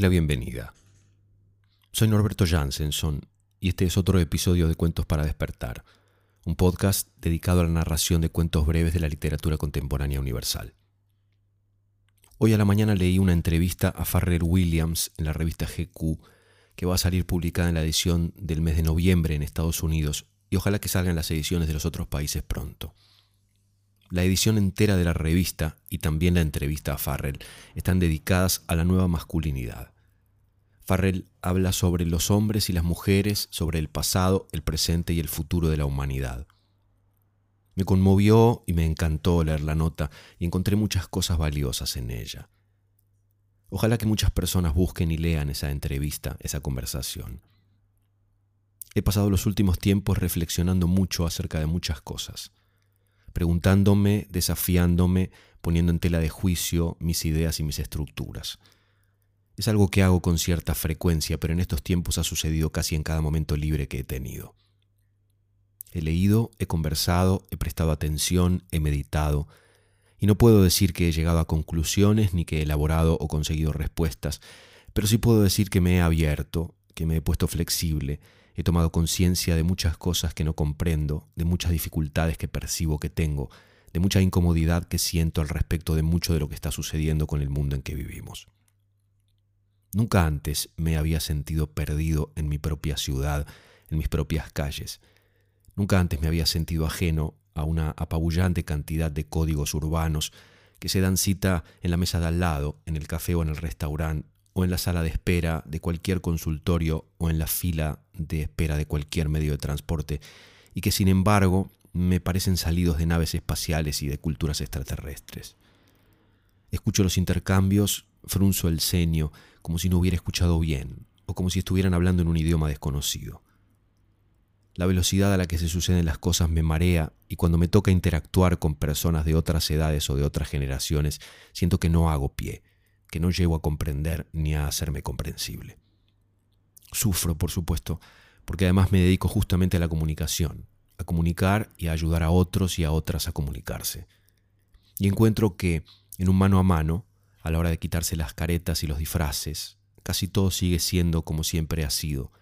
la bienvenida. Soy Norberto Jansenson y este es otro episodio de Cuentos para despertar, un podcast dedicado a la narración de cuentos breves de la literatura contemporánea universal. Hoy a la mañana leí una entrevista a Farrell Williams en la revista GQ que va a salir publicada en la edición del mes de noviembre en Estados Unidos y ojalá que salgan las ediciones de los otros países pronto. La edición entera de la revista y también la entrevista a Farrell están dedicadas a la nueva masculinidad. Farrell habla sobre los hombres y las mujeres, sobre el pasado, el presente y el futuro de la humanidad. Me conmovió y me encantó leer la nota y encontré muchas cosas valiosas en ella. Ojalá que muchas personas busquen y lean esa entrevista, esa conversación. He pasado los últimos tiempos reflexionando mucho acerca de muchas cosas preguntándome, desafiándome, poniendo en tela de juicio mis ideas y mis estructuras. Es algo que hago con cierta frecuencia, pero en estos tiempos ha sucedido casi en cada momento libre que he tenido. He leído, he conversado, he prestado atención, he meditado, y no puedo decir que he llegado a conclusiones ni que he elaborado o conseguido respuestas, pero sí puedo decir que me he abierto, que me he puesto flexible, He tomado conciencia de muchas cosas que no comprendo, de muchas dificultades que percibo que tengo, de mucha incomodidad que siento al respecto de mucho de lo que está sucediendo con el mundo en que vivimos. Nunca antes me había sentido perdido en mi propia ciudad, en mis propias calles. Nunca antes me había sentido ajeno a una apabullante cantidad de códigos urbanos que se dan cita en la mesa de al lado, en el café o en el restaurante, o en la sala de espera de cualquier consultorio o en la fila de espera de cualquier medio de transporte, y que sin embargo me parecen salidos de naves espaciales y de culturas extraterrestres. Escucho los intercambios, frunzo el ceño, como si no hubiera escuchado bien, o como si estuvieran hablando en un idioma desconocido. La velocidad a la que se suceden las cosas me marea y cuando me toca interactuar con personas de otras edades o de otras generaciones, siento que no hago pie, que no llego a comprender ni a hacerme comprensible. Sufro, por supuesto, porque además me dedico justamente a la comunicación, a comunicar y a ayudar a otros y a otras a comunicarse. Y encuentro que, en un mano a mano, a la hora de quitarse las caretas y los disfraces, casi todo sigue siendo como siempre ha sido.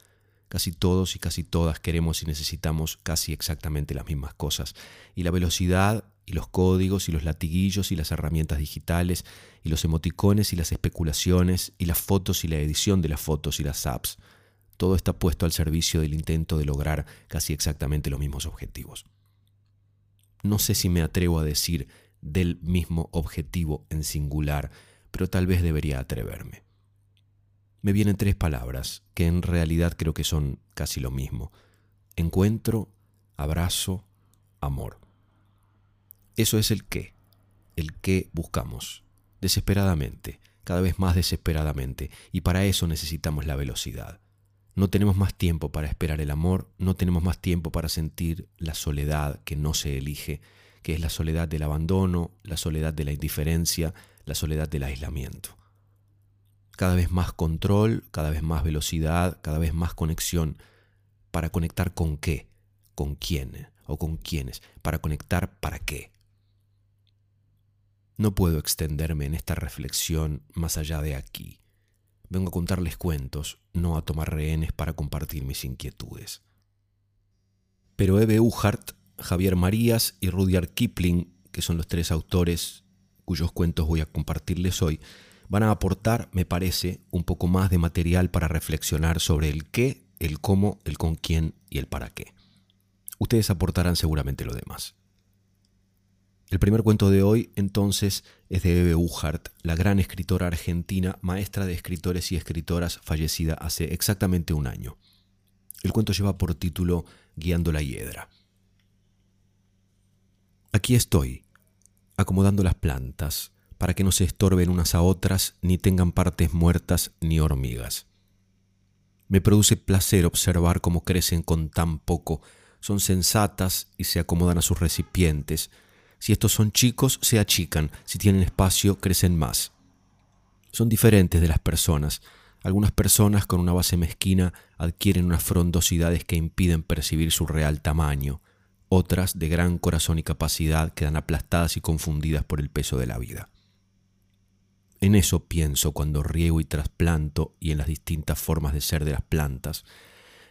Casi todos y casi todas queremos y necesitamos casi exactamente las mismas cosas. Y la velocidad y los códigos y los latiguillos y las herramientas digitales y los emoticones y las especulaciones y las fotos y la edición de las fotos y las apps. Todo está puesto al servicio del intento de lograr casi exactamente los mismos objetivos. No sé si me atrevo a decir del mismo objetivo en singular, pero tal vez debería atreverme. Me vienen tres palabras que en realidad creo que son casi lo mismo. Encuentro, abrazo, amor. Eso es el qué, el qué buscamos, desesperadamente, cada vez más desesperadamente, y para eso necesitamos la velocidad. No tenemos más tiempo para esperar el amor, no tenemos más tiempo para sentir la soledad que no se elige, que es la soledad del abandono, la soledad de la indiferencia, la soledad del aislamiento. Cada vez más control, cada vez más velocidad, cada vez más conexión. ¿Para conectar con qué? ¿Con quién? ¿O con quiénes? ¿Para conectar para qué? No puedo extenderme en esta reflexión más allá de aquí. Vengo a contarles cuentos, no a tomar rehenes para compartir mis inquietudes. Pero Eve Uhart, Javier Marías y Rudyard Kipling, que son los tres autores cuyos cuentos voy a compartirles hoy, van a aportar, me parece, un poco más de material para reflexionar sobre el qué, el cómo, el con quién y el para qué. Ustedes aportarán seguramente lo demás. El primer cuento de hoy, entonces, es de Eve Uhart, la gran escritora argentina, maestra de escritores y escritoras, fallecida hace exactamente un año. El cuento lleva por título Guiando la hiedra. Aquí estoy, acomodando las plantas, para que no se estorben unas a otras, ni tengan partes muertas ni hormigas. Me produce placer observar cómo crecen con tan poco, son sensatas y se acomodan a sus recipientes, si estos son chicos, se achican. Si tienen espacio, crecen más. Son diferentes de las personas. Algunas personas con una base mezquina adquieren unas frondosidades que impiden percibir su real tamaño. Otras, de gran corazón y capacidad, quedan aplastadas y confundidas por el peso de la vida. En eso pienso cuando riego y trasplanto y en las distintas formas de ser de las plantas.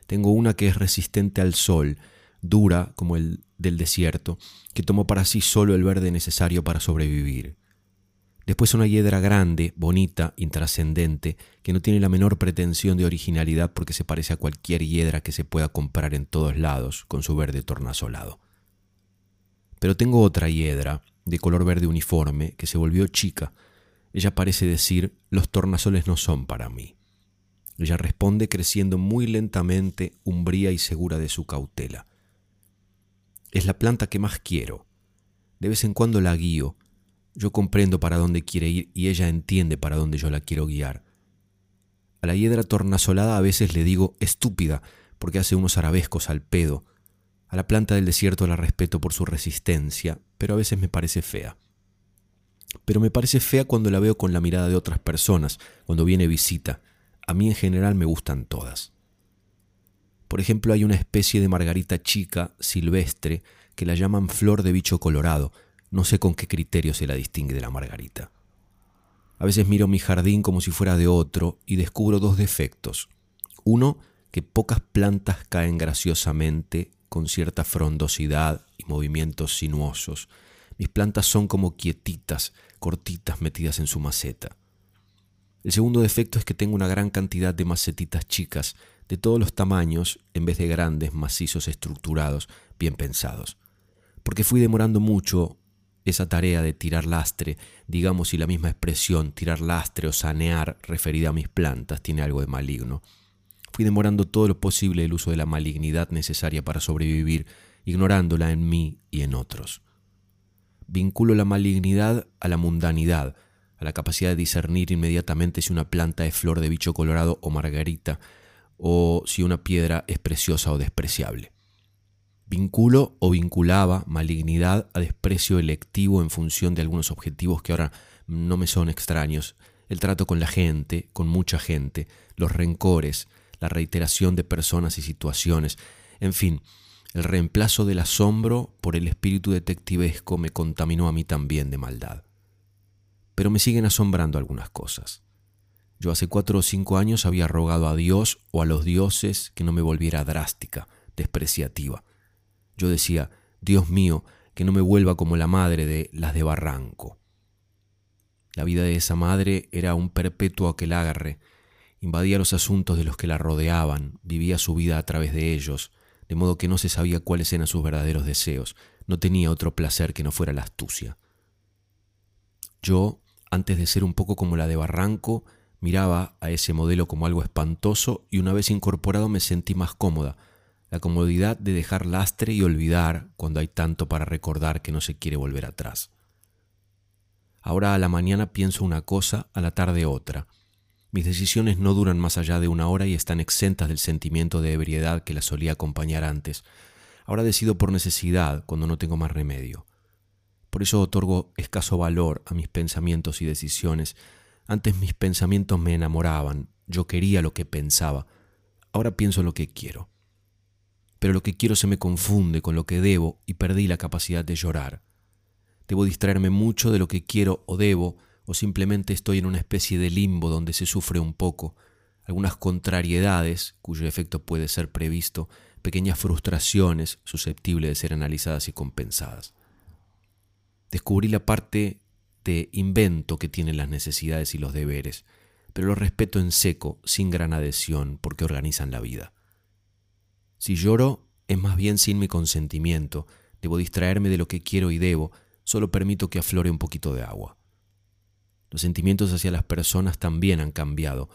Tengo una que es resistente al sol, dura como el del desierto, que tomó para sí solo el verde necesario para sobrevivir. Después una hiedra grande, bonita, intrascendente, que no tiene la menor pretensión de originalidad porque se parece a cualquier hiedra que se pueda comprar en todos lados, con su verde tornasolado. Pero tengo otra hiedra, de color verde uniforme, que se volvió chica. Ella parece decir, los tornasoles no son para mí. Ella responde creciendo muy lentamente, umbría y segura de su cautela. Es la planta que más quiero. De vez en cuando la guío. Yo comprendo para dónde quiere ir y ella entiende para dónde yo la quiero guiar. A la hiedra tornasolada a veces le digo estúpida porque hace unos arabescos al pedo. A la planta del desierto la respeto por su resistencia, pero a veces me parece fea. Pero me parece fea cuando la veo con la mirada de otras personas, cuando viene visita. A mí en general me gustan todas. Por ejemplo, hay una especie de margarita chica, silvestre, que la llaman flor de bicho colorado. No sé con qué criterio se la distingue de la margarita. A veces miro mi jardín como si fuera de otro y descubro dos defectos. Uno, que pocas plantas caen graciosamente con cierta frondosidad y movimientos sinuosos. Mis plantas son como quietitas, cortitas metidas en su maceta. El segundo defecto es que tengo una gran cantidad de macetitas chicas de todos los tamaños en vez de grandes, macizos, estructurados, bien pensados. Porque fui demorando mucho esa tarea de tirar lastre, digamos si la misma expresión, tirar lastre o sanear, referida a mis plantas, tiene algo de maligno. Fui demorando todo lo posible el uso de la malignidad necesaria para sobrevivir, ignorándola en mí y en otros. Vinculo la malignidad a la mundanidad, a la capacidad de discernir inmediatamente si una planta es flor de bicho colorado o margarita, o si una piedra es preciosa o despreciable. Vinculo o vinculaba malignidad a desprecio electivo en función de algunos objetivos que ahora no me son extraños, el trato con la gente, con mucha gente, los rencores, la reiteración de personas y situaciones, en fin, el reemplazo del asombro por el espíritu detectivesco me contaminó a mí también de maldad. Pero me siguen asombrando algunas cosas. Yo hace cuatro o cinco años había rogado a Dios o a los dioses que no me volviera drástica, despreciativa. Yo decía, Dios mío, que no me vuelva como la madre de las de Barranco. La vida de esa madre era un perpetuo aquelarre, invadía los asuntos de los que la rodeaban, vivía su vida a través de ellos, de modo que no se sabía cuáles eran sus verdaderos deseos, no tenía otro placer que no fuera la astucia. Yo, antes de ser un poco como la de Barranco, Miraba a ese modelo como algo espantoso y una vez incorporado me sentí más cómoda, la comodidad de dejar lastre y olvidar cuando hay tanto para recordar que no se quiere volver atrás. Ahora a la mañana pienso una cosa, a la tarde otra. Mis decisiones no duran más allá de una hora y están exentas del sentimiento de ebriedad que las solía acompañar antes. Ahora decido por necesidad cuando no tengo más remedio. Por eso otorgo escaso valor a mis pensamientos y decisiones, antes mis pensamientos me enamoraban, yo quería lo que pensaba, ahora pienso lo que quiero. Pero lo que quiero se me confunde con lo que debo y perdí la capacidad de llorar. Debo distraerme mucho de lo que quiero o debo, o simplemente estoy en una especie de limbo donde se sufre un poco, algunas contrariedades, cuyo efecto puede ser previsto, pequeñas frustraciones susceptibles de ser analizadas y compensadas. Descubrí la parte de invento que tienen las necesidades y los deberes, pero los respeto en seco, sin gran adhesión, porque organizan la vida. Si lloro, es más bien sin mi consentimiento, debo distraerme de lo que quiero y debo, solo permito que aflore un poquito de agua. Los sentimientos hacia las personas también han cambiado.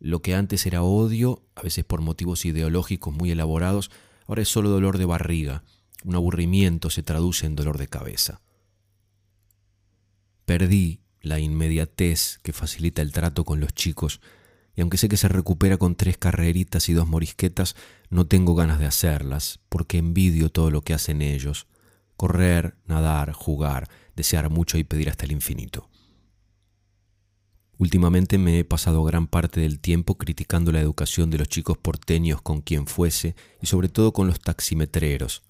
Lo que antes era odio, a veces por motivos ideológicos muy elaborados, ahora es solo dolor de barriga. Un aburrimiento se traduce en dolor de cabeza. Perdí la inmediatez que facilita el trato con los chicos, y aunque sé que se recupera con tres carreritas y dos morisquetas, no tengo ganas de hacerlas, porque envidio todo lo que hacen ellos. Correr, nadar, jugar, desear mucho y pedir hasta el infinito. Últimamente me he pasado gran parte del tiempo criticando la educación de los chicos porteños con quien fuese y sobre todo con los taximetreros.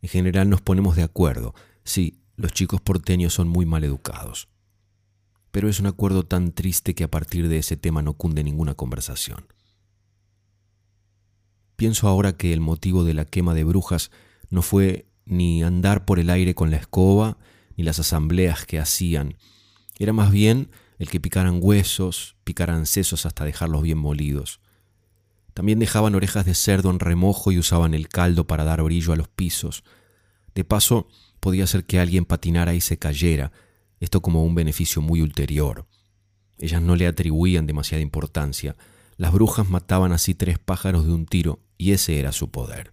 En general nos ponemos de acuerdo, sí, los chicos porteños son muy mal educados. pero es un acuerdo tan triste que a partir de ese tema no cunde ninguna conversación. Pienso ahora que el motivo de la quema de brujas no fue ni andar por el aire con la escoba, ni las asambleas que hacían. Era más bien el que picaran huesos, picaran sesos hasta dejarlos bien molidos. También dejaban orejas de cerdo en remojo y usaban el caldo para dar brillo a los pisos. De paso, podía ser que alguien patinara y se cayera, esto como un beneficio muy ulterior. Ellas no le atribuían demasiada importancia. Las brujas mataban así tres pájaros de un tiro, y ese era su poder.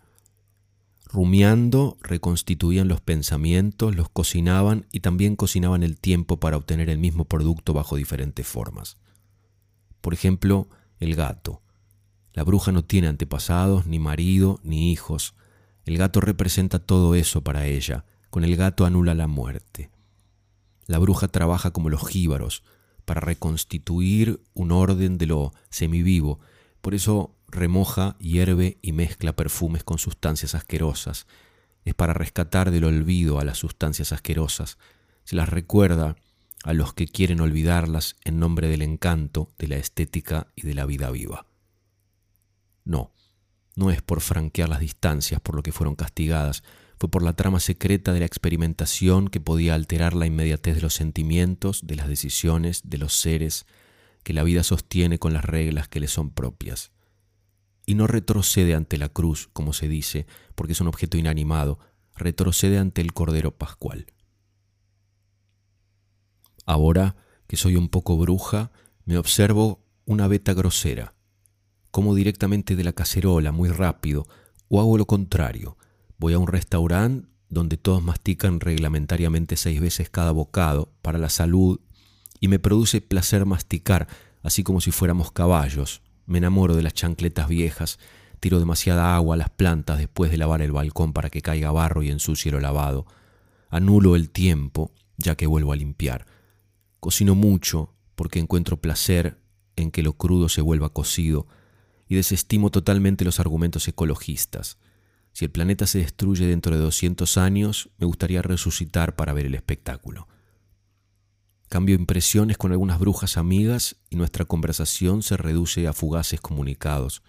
Rumiando, reconstituían los pensamientos, los cocinaban y también cocinaban el tiempo para obtener el mismo producto bajo diferentes formas. Por ejemplo, el gato. La bruja no tiene antepasados, ni marido, ni hijos. El gato representa todo eso para ella. Con el gato anula la muerte. La bruja trabaja como los jíbaros, para reconstituir un orden de lo semivivo. Por eso remoja, hierve y mezcla perfumes con sustancias asquerosas. Es para rescatar del olvido a las sustancias asquerosas. Se las recuerda a los que quieren olvidarlas en nombre del encanto, de la estética y de la vida viva. No, no es por franquear las distancias por lo que fueron castigadas, fue por la trama secreta de la experimentación que podía alterar la inmediatez de los sentimientos, de las decisiones, de los seres, que la vida sostiene con las reglas que le son propias. Y no retrocede ante la cruz, como se dice, porque es un objeto inanimado, retrocede ante el Cordero Pascual. Ahora que soy un poco bruja, me observo una beta grosera. Como directamente de la cacerola, muy rápido, o hago lo contrario, Voy a un restaurante donde todos mastican reglamentariamente seis veces cada bocado para la salud y me produce placer masticar, así como si fuéramos caballos. Me enamoro de las chancletas viejas, tiro demasiada agua a las plantas después de lavar el balcón para que caiga barro y ensucie lo lavado. Anulo el tiempo, ya que vuelvo a limpiar. Cocino mucho porque encuentro placer en que lo crudo se vuelva cocido y desestimo totalmente los argumentos ecologistas. Si el planeta se destruye dentro de 200 años, me gustaría resucitar para ver el espectáculo. Cambio impresiones con algunas brujas amigas y nuestra conversación se reduce a fugaces comunicados,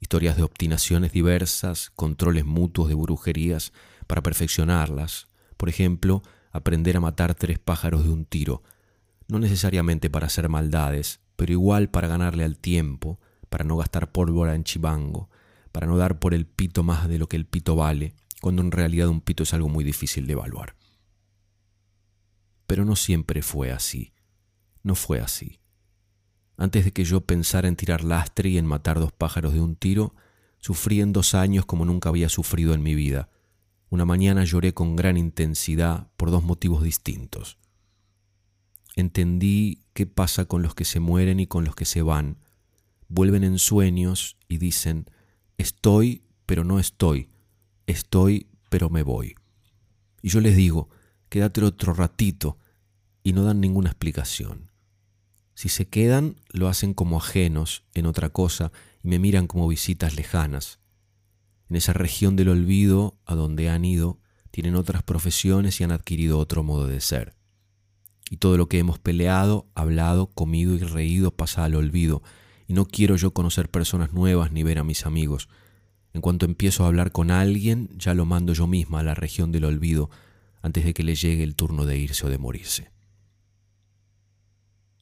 historias de obstinaciones diversas, controles mutuos de brujerías para perfeccionarlas, por ejemplo, aprender a matar tres pájaros de un tiro, no necesariamente para hacer maldades, pero igual para ganarle al tiempo, para no gastar pólvora en chivango, para no dar por el pito más de lo que el pito vale, cuando en realidad un pito es algo muy difícil de evaluar. Pero no siempre fue así, no fue así. Antes de que yo pensara en tirar lastre y en matar dos pájaros de un tiro, sufrí en dos años como nunca había sufrido en mi vida. Una mañana lloré con gran intensidad por dos motivos distintos. Entendí qué pasa con los que se mueren y con los que se van. Vuelven en sueños y dicen, Estoy, pero no estoy. Estoy, pero me voy. Y yo les digo, quédate otro ratito, y no dan ninguna explicación. Si se quedan, lo hacen como ajenos en otra cosa y me miran como visitas lejanas. En esa región del olvido a donde han ido, tienen otras profesiones y han adquirido otro modo de ser. Y todo lo que hemos peleado, hablado, comido y reído pasa al olvido, y no quiero yo conocer personas nuevas ni ver a mis amigos. En cuanto empiezo a hablar con alguien, ya lo mando yo misma a la región del olvido antes de que le llegue el turno de irse o de morirse.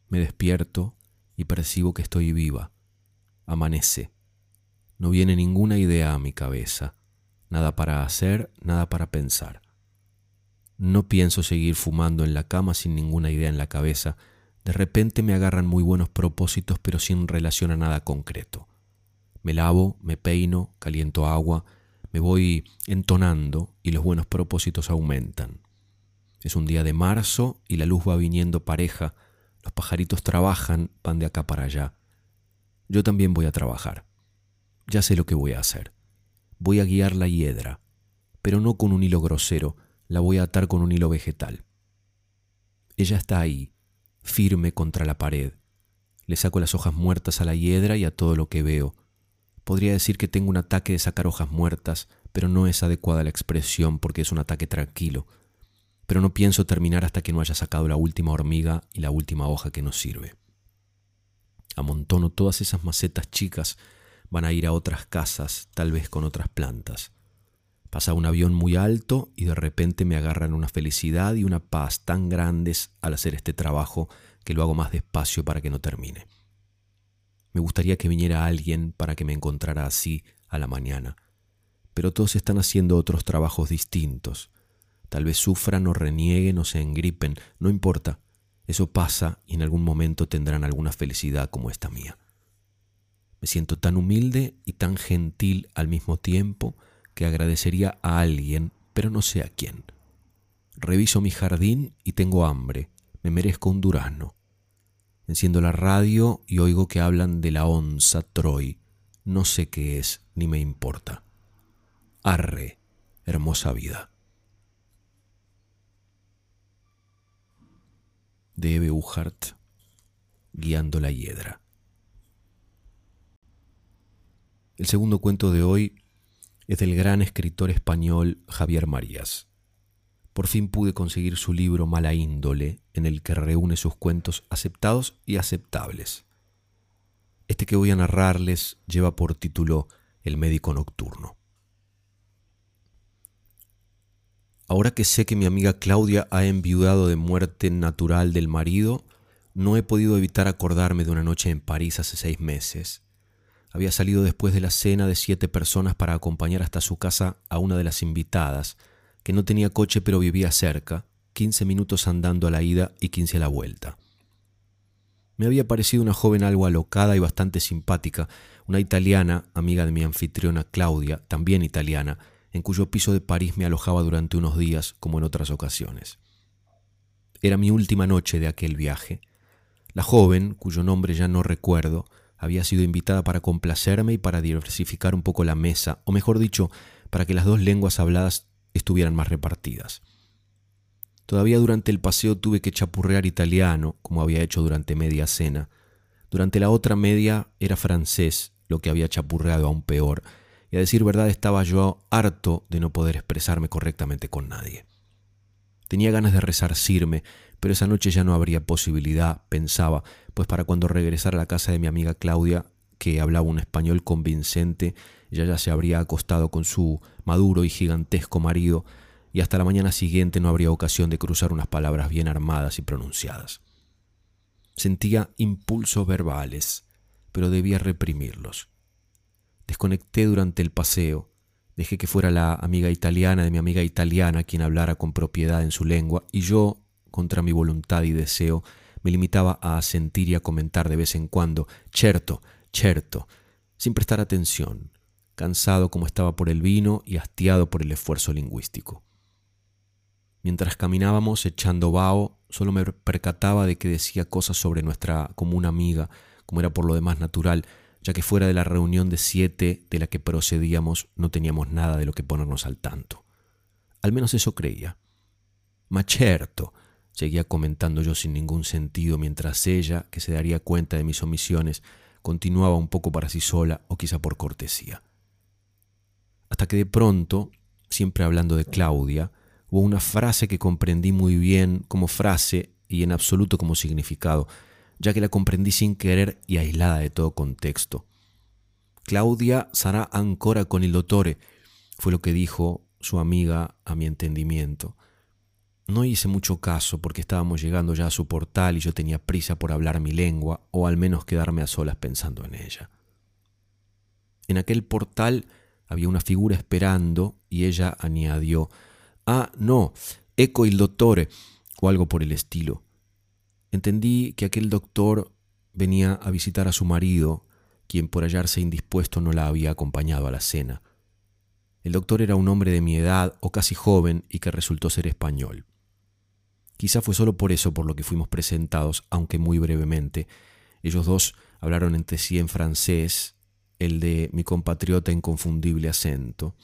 Me despierto y percibo que estoy viva. Amanece. No viene ninguna idea a mi cabeza, nada para hacer, nada para pensar. No pienso seguir fumando en la cama sin ninguna idea en la cabeza, de repente me agarran muy buenos propósitos pero sin relación a nada concreto. Me lavo, me peino, caliento agua, me voy entonando y los buenos propósitos aumentan. Es un día de marzo y la luz va viniendo pareja, los pajaritos trabajan, van de acá para allá. Yo también voy a trabajar. Ya sé lo que voy a hacer. Voy a guiar la hiedra, pero no con un hilo grosero, la voy a atar con un hilo vegetal. Ella está ahí, firme contra la pared. Le saco las hojas muertas a la hiedra y a todo lo que veo. Podría decir que tengo un ataque de sacar hojas muertas, pero no es adecuada la expresión porque es un ataque tranquilo. pero no pienso terminar hasta que no haya sacado la última hormiga y la última hoja que nos sirve. Amontono todas esas macetas chicas, van a ir a otras casas, tal vez con otras plantas. Pasa un avión muy alto y de repente me agarran una felicidad y una paz tan grandes al hacer este trabajo que lo hago más despacio para que no termine. Me gustaría que viniera alguien para que me encontrara así a la mañana, pero todos están haciendo otros trabajos distintos. Tal vez sufran o renieguen o se engripen, no importa. Eso pasa y en algún momento tendrán alguna felicidad como esta mía. Me siento tan humilde y tan gentil al mismo tiempo que agradecería a alguien, pero no sé a quién. Reviso mi jardín y tengo hambre. Me merezco un durazno. Enciendo la radio y oigo que hablan de la onza Troy. No sé qué es, ni me importa. Arre, hermosa vida. De Eve Guiando la Hiedra. El segundo cuento de hoy es del gran escritor español Javier Marías. Por fin pude conseguir su libro Mala índole, en el que reúne sus cuentos aceptados y aceptables. Este que voy a narrarles lleva por título El médico nocturno. Ahora que sé que mi amiga Claudia ha enviudado de muerte natural del marido, no he podido evitar acordarme de una noche en París hace seis meses. Había salido después de la cena de siete personas para acompañar hasta su casa a una de las invitadas, que no tenía coche pero vivía cerca, 15 minutos andando a la ida y 15 a la vuelta. Me había parecido una joven algo alocada y bastante simpática, una italiana, amiga de mi anfitriona Claudia, también italiana, en cuyo piso de París me alojaba durante unos días, como en otras ocasiones. Era mi última noche de aquel viaje. La joven, cuyo nombre ya no recuerdo, había sido invitada para complacerme y para diversificar un poco la mesa, o mejor dicho, para que las dos lenguas habladas estuvieran más repartidas. Todavía durante el paseo tuve que chapurrear italiano, como había hecho durante media cena. Durante la otra media era francés, lo que había chapurreado aún peor, y a decir verdad estaba yo harto de no poder expresarme correctamente con nadie. Tenía ganas de resarcirme, pero esa noche ya no habría posibilidad, pensaba, pues para cuando regresara a la casa de mi amiga Claudia, que hablaba un español convincente, ella ya se habría acostado con su maduro y gigantesco marido, y hasta la mañana siguiente no habría ocasión de cruzar unas palabras bien armadas y pronunciadas. Sentía impulsos verbales, pero debía reprimirlos. Desconecté durante el paseo, dejé que fuera la amiga italiana de mi amiga italiana quien hablara con propiedad en su lengua, y yo, contra mi voluntad y deseo, me limitaba a asentir y a comentar de vez en cuando, certo, certo, sin prestar atención, cansado como estaba por el vino y hastiado por el esfuerzo lingüístico. Mientras caminábamos echando vaho, solo me percataba de que decía cosas sobre nuestra común amiga, como era por lo demás natural, ya que fuera de la reunión de siete de la que procedíamos no teníamos nada de lo que ponernos al tanto. Al menos eso creía. Macherto, seguía comentando yo sin ningún sentido mientras ella, que se daría cuenta de mis omisiones, continuaba un poco para sí sola o quizá por cortesía hasta que de pronto, siempre hablando de Claudia, hubo una frase que comprendí muy bien como frase y en absoluto como significado, ya que la comprendí sin querer y aislada de todo contexto. Claudia sarà ancora con il dottore, fue lo que dijo su amiga a mi entendimiento. No hice mucho caso porque estábamos llegando ya a su portal y yo tenía prisa por hablar mi lengua o al menos quedarme a solas pensando en ella. En aquel portal había una figura esperando y ella añadió, Ah, no, eco il dottore, o algo por el estilo. Entendí que aquel doctor venía a visitar a su marido, quien por hallarse indispuesto no la había acompañado a la cena. El doctor era un hombre de mi edad o casi joven y que resultó ser español. Quizá fue solo por eso por lo que fuimos presentados, aunque muy brevemente. Ellos dos hablaron entre sí en francés el de mi compatriota inconfundible acento,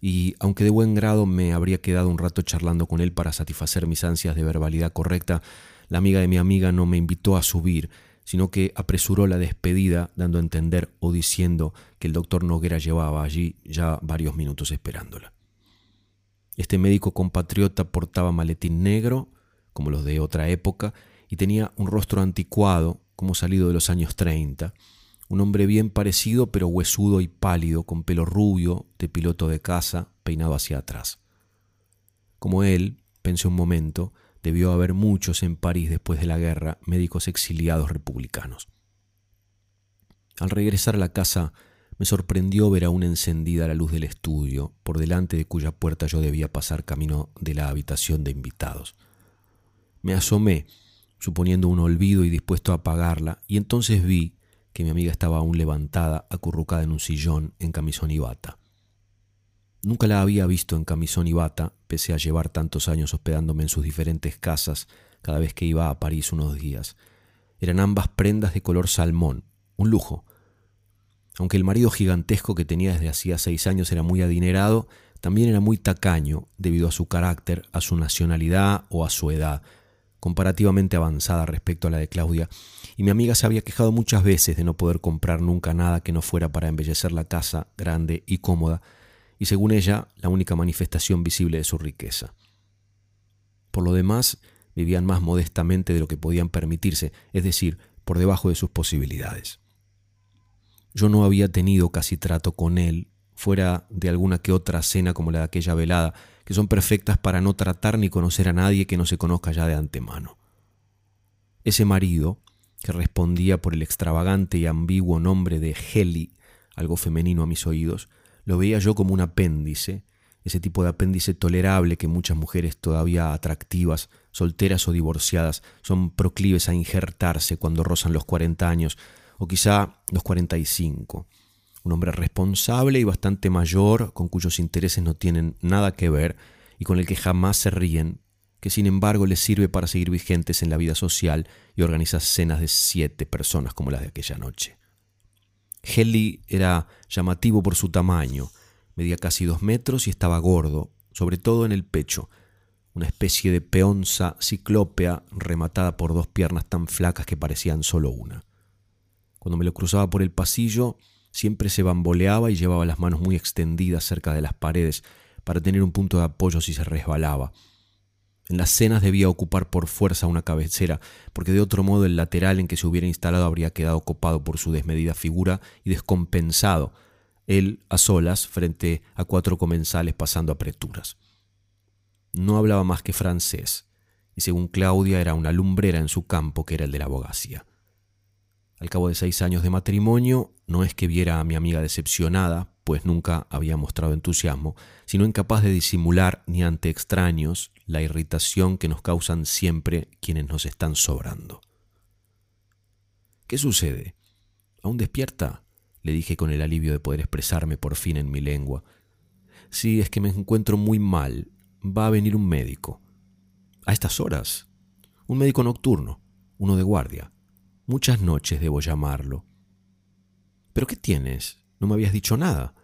y aunque de buen grado me habría quedado un rato charlando con él para satisfacer mis ansias de verbalidad correcta, la amiga de mi amiga no me invitó a subir, sino que apresuró la despedida, dando a entender o diciendo que el doctor Noguera llevaba allí ya varios minutos esperándola. Este médico compatriota portaba maletín negro, como los de otra época, y tenía un rostro anticuado, como salido de los años 30. Un hombre bien parecido, pero huesudo y pálido, con pelo rubio, de piloto de casa, peinado hacia atrás. Como él, pensé un momento, debió haber muchos en París después de la guerra, médicos exiliados republicanos. Al regresar a la casa, me sorprendió ver aún encendida la luz del estudio, por delante de cuya puerta yo debía pasar camino de la habitación de invitados. Me asomé, suponiendo un olvido y dispuesto a apagarla, y entonces vi que mi amiga estaba aún levantada, acurrucada en un sillón, en camisón y bata. Nunca la había visto en camisón y bata, pese a llevar tantos años hospedándome en sus diferentes casas cada vez que iba a París unos días. Eran ambas prendas de color salmón, un lujo, aunque el marido gigantesco que tenía desde hacía seis años era muy adinerado, también era muy tacaño debido a su carácter, a su nacionalidad o a su edad, comparativamente avanzada respecto a la de Claudia, y mi amiga se había quejado muchas veces de no poder comprar nunca nada que no fuera para embellecer la casa grande y cómoda, y según ella, la única manifestación visible de su riqueza. Por lo demás, vivían más modestamente de lo que podían permitirse, es decir, por debajo de sus posibilidades. Yo no había tenido casi trato con él, fuera de alguna que otra cena como la de aquella velada, que son perfectas para no tratar ni conocer a nadie que no se conozca ya de antemano. Ese marido, que respondía por el extravagante y ambiguo nombre de Heli, algo femenino a mis oídos, lo veía yo como un apéndice, ese tipo de apéndice tolerable que muchas mujeres todavía atractivas, solteras o divorciadas, son proclives a injertarse cuando rozan los cuarenta años, o quizá los 45. Un hombre responsable y bastante mayor, con cuyos intereses no tienen nada que ver y con el que jamás se ríen, que sin embargo les sirve para seguir vigentes en la vida social y organiza cenas de siete personas como las de aquella noche. Helly era llamativo por su tamaño, medía casi dos metros y estaba gordo, sobre todo en el pecho, una especie de peonza ciclópea rematada por dos piernas tan flacas que parecían solo una. Cuando me lo cruzaba por el pasillo, siempre se bamboleaba y llevaba las manos muy extendidas cerca de las paredes para tener un punto de apoyo si se resbalaba. En las cenas debía ocupar por fuerza una cabecera, porque de otro modo el lateral en que se hubiera instalado habría quedado copado por su desmedida figura y descompensado, él a solas frente a cuatro comensales pasando apreturas. No hablaba más que francés, y según Claudia era una lumbrera en su campo que era el de la abogacía. Al cabo de seis años de matrimonio, no es que viera a mi amiga decepcionada, pues nunca había mostrado entusiasmo, sino incapaz de disimular ni ante extraños la irritación que nos causan siempre quienes nos están sobrando. ¿Qué sucede? ¿Aún despierta? le dije con el alivio de poder expresarme por fin en mi lengua. Sí, es que me encuentro muy mal. Va a venir un médico. ¿A estas horas? Un médico nocturno, uno de guardia. Muchas noches debo llamarlo. ¿Pero qué tienes? No me habías dicho nada.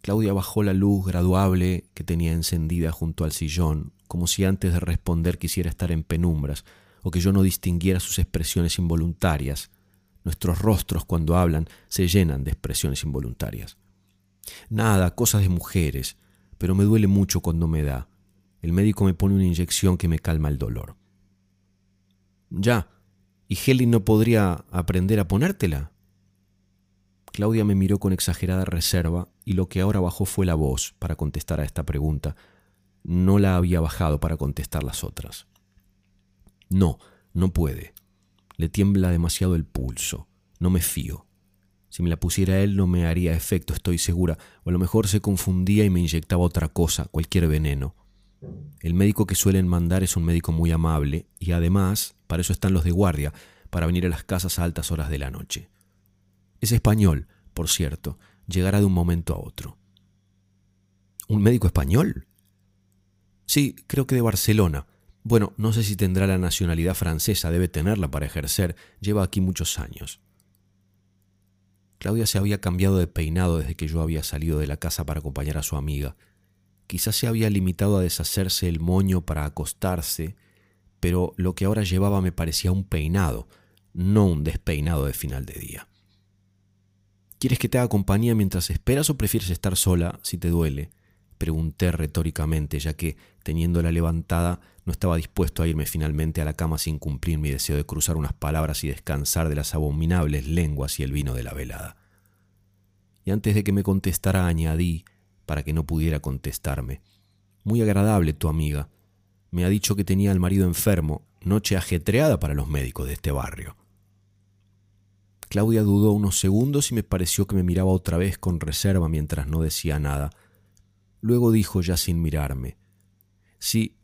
Claudia bajó la luz graduable que tenía encendida junto al sillón, como si antes de responder quisiera estar en penumbras, o que yo no distinguiera sus expresiones involuntarias. Nuestros rostros cuando hablan se llenan de expresiones involuntarias. Nada, cosas de mujeres, pero me duele mucho cuando me da. El médico me pone una inyección que me calma el dolor. Ya, ¿Y Heli no podría aprender a ponértela? Claudia me miró con exagerada reserva y lo que ahora bajó fue la voz para contestar a esta pregunta. No la había bajado para contestar las otras. No, no puede. Le tiembla demasiado el pulso. No me fío. Si me la pusiera él no me haría efecto, estoy segura, o a lo mejor se confundía y me inyectaba otra cosa, cualquier veneno. El médico que suelen mandar es un médico muy amable y además, para eso están los de guardia, para venir a las casas a altas horas de la noche. Es español, por cierto, llegará de un momento a otro. ¿Un médico español? Sí, creo que de Barcelona. Bueno, no sé si tendrá la nacionalidad francesa, debe tenerla para ejercer, lleva aquí muchos años. Claudia se había cambiado de peinado desde que yo había salido de la casa para acompañar a su amiga. Quizás se había limitado a deshacerse el moño para acostarse, pero lo que ahora llevaba me parecía un peinado, no un despeinado de final de día. ¿Quieres que te haga compañía mientras esperas o prefieres estar sola si te duele? Pregunté retóricamente, ya que, teniéndola levantada, no estaba dispuesto a irme finalmente a la cama sin cumplir mi deseo de cruzar unas palabras y descansar de las abominables lenguas y el vino de la velada. Y antes de que me contestara añadí, para que no pudiera contestarme, muy agradable tu amiga. Me ha dicho que tenía al marido enfermo, noche ajetreada para los médicos de este barrio. Claudia dudó unos segundos y me pareció que me miraba otra vez con reserva mientras no decía nada, Luego dijo ya sin mirarme, sí,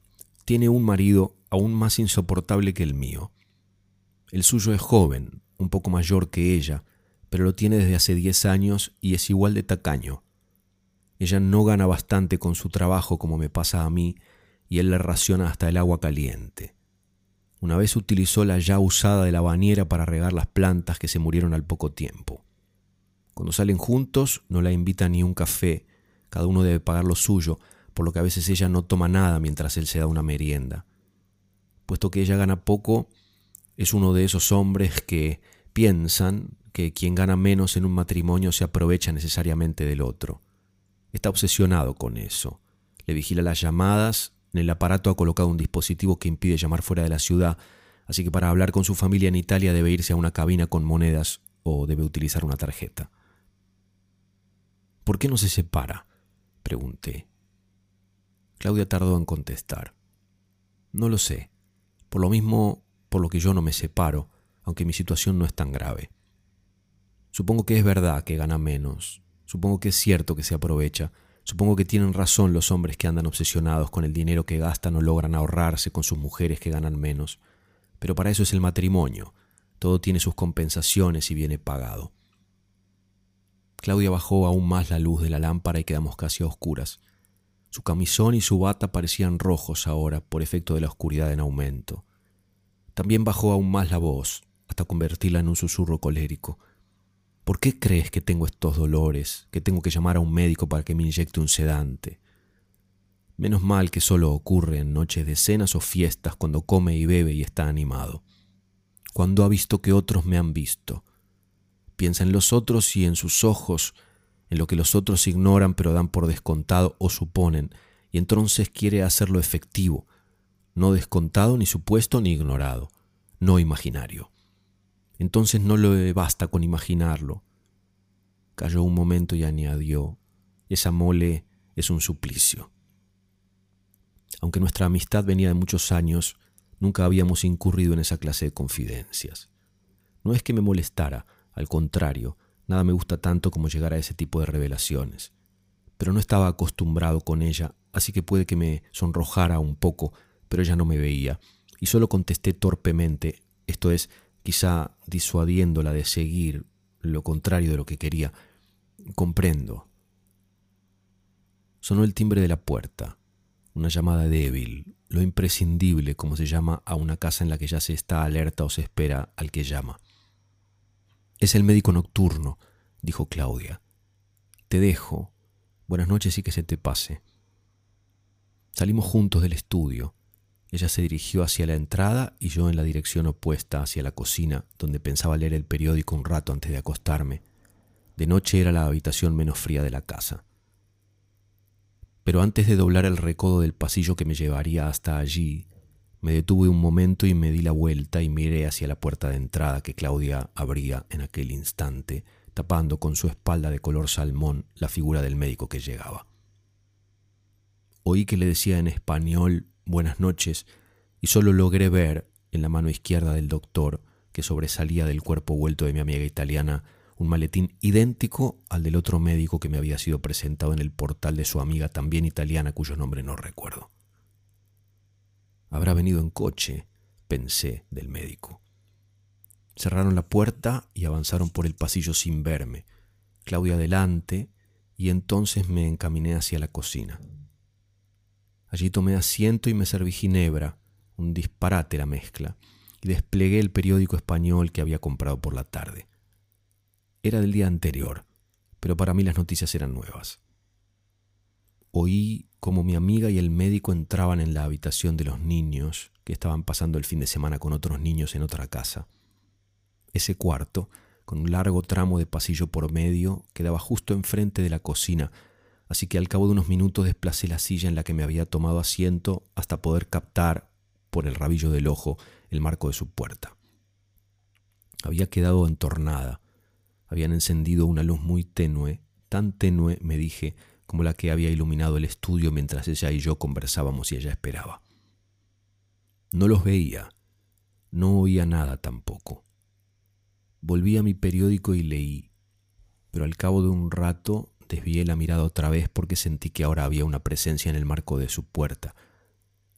tiene un marido aún más insoportable que el mío. El suyo es joven, un poco mayor que ella, pero lo tiene desde hace diez años y es igual de tacaño. Ella no gana bastante con su trabajo como me pasa a mí, y él le raciona hasta el agua caliente. Una vez utilizó la ya usada de la bañera para regar las plantas que se murieron al poco tiempo. Cuando salen juntos no la invita ni un café, cada uno debe pagar lo suyo, por lo que a veces ella no toma nada mientras él se da una merienda. Puesto que ella gana poco, es uno de esos hombres que piensan que quien gana menos en un matrimonio se aprovecha necesariamente del otro. Está obsesionado con eso. Le vigila las llamadas, en el aparato ha colocado un dispositivo que impide llamar fuera de la ciudad, así que para hablar con su familia en Italia debe irse a una cabina con monedas o debe utilizar una tarjeta. ¿Por qué no se separa? pregunté. Claudia tardó en contestar. No lo sé. Por lo mismo, por lo que yo no me separo, aunque mi situación no es tan grave. Supongo que es verdad que gana menos. Supongo que es cierto que se aprovecha. Supongo que tienen razón los hombres que andan obsesionados con el dinero que gastan o logran ahorrarse con sus mujeres que ganan menos. Pero para eso es el matrimonio. Todo tiene sus compensaciones y viene pagado. Claudia bajó aún más la luz de la lámpara y quedamos casi a oscuras. Su camisón y su bata parecían rojos ahora por efecto de la oscuridad en aumento. También bajó aún más la voz, hasta convertirla en un susurro colérico. ¿Por qué crees que tengo estos dolores, que tengo que llamar a un médico para que me inyecte un sedante? Menos mal que solo ocurre en noches de cenas o fiestas cuando come y bebe y está animado. Cuando ha visto que otros me han visto, piensa en los otros y en sus ojos, en lo que los otros ignoran pero dan por descontado o suponen, y entonces quiere hacerlo efectivo, no descontado ni supuesto ni ignorado, no imaginario. Entonces no le basta con imaginarlo. Cayó un momento y añadió, esa mole es un suplicio. Aunque nuestra amistad venía de muchos años, nunca habíamos incurrido en esa clase de confidencias. No es que me molestara, al contrario, nada me gusta tanto como llegar a ese tipo de revelaciones. Pero no estaba acostumbrado con ella, así que puede que me sonrojara un poco, pero ella no me veía, y solo contesté torpemente, esto es, quizá disuadiéndola de seguir lo contrario de lo que quería. Comprendo. Sonó el timbre de la puerta, una llamada débil, lo imprescindible como se llama a una casa en la que ya se está alerta o se espera al que llama. Es el médico nocturno, dijo Claudia. Te dejo. Buenas noches y que se te pase. Salimos juntos del estudio. Ella se dirigió hacia la entrada y yo en la dirección opuesta hacia la cocina, donde pensaba leer el periódico un rato antes de acostarme. De noche era la habitación menos fría de la casa. Pero antes de doblar el recodo del pasillo que me llevaría hasta allí, me detuve un momento y me di la vuelta y miré hacia la puerta de entrada que Claudia abría en aquel instante, tapando con su espalda de color salmón la figura del médico que llegaba. Oí que le decía en español buenas noches y solo logré ver en la mano izquierda del doctor, que sobresalía del cuerpo vuelto de mi amiga italiana, un maletín idéntico al del otro médico que me había sido presentado en el portal de su amiga también italiana cuyo nombre no recuerdo. Habrá venido en coche, pensé del médico. Cerraron la puerta y avanzaron por el pasillo sin verme. Claudia adelante, y entonces me encaminé hacia la cocina. Allí tomé asiento y me serví ginebra, un disparate la mezcla, y desplegué el periódico español que había comprado por la tarde. Era del día anterior, pero para mí las noticias eran nuevas. Oí como mi amiga y el médico entraban en la habitación de los niños que estaban pasando el fin de semana con otros niños en otra casa. Ese cuarto, con un largo tramo de pasillo por medio, quedaba justo enfrente de la cocina, así que al cabo de unos minutos desplacé la silla en la que me había tomado asiento hasta poder captar, por el rabillo del ojo, el marco de su puerta. Había quedado entornada. Habían encendido una luz muy tenue, tan tenue, me dije, como la que había iluminado el estudio mientras ella y yo conversábamos y ella esperaba. No los veía, no oía nada tampoco. Volví a mi periódico y leí, pero al cabo de un rato desvié la mirada otra vez porque sentí que ahora había una presencia en el marco de su puerta,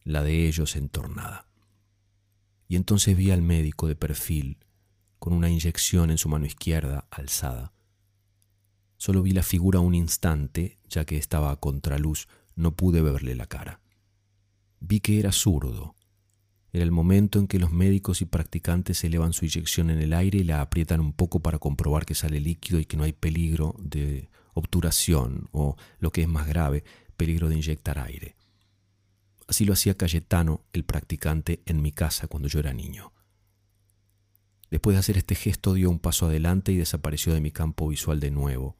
la de ellos entornada. Y entonces vi al médico de perfil, con una inyección en su mano izquierda alzada. Solo vi la figura un instante, ya que estaba a contraluz, no pude verle la cara. Vi que era zurdo. Era el momento en que los médicos y practicantes elevan su inyección en el aire y la aprietan un poco para comprobar que sale líquido y que no hay peligro de obturación o, lo que es más grave, peligro de inyectar aire. Así lo hacía Cayetano, el practicante, en mi casa cuando yo era niño. Después de hacer este gesto dio un paso adelante y desapareció de mi campo visual de nuevo.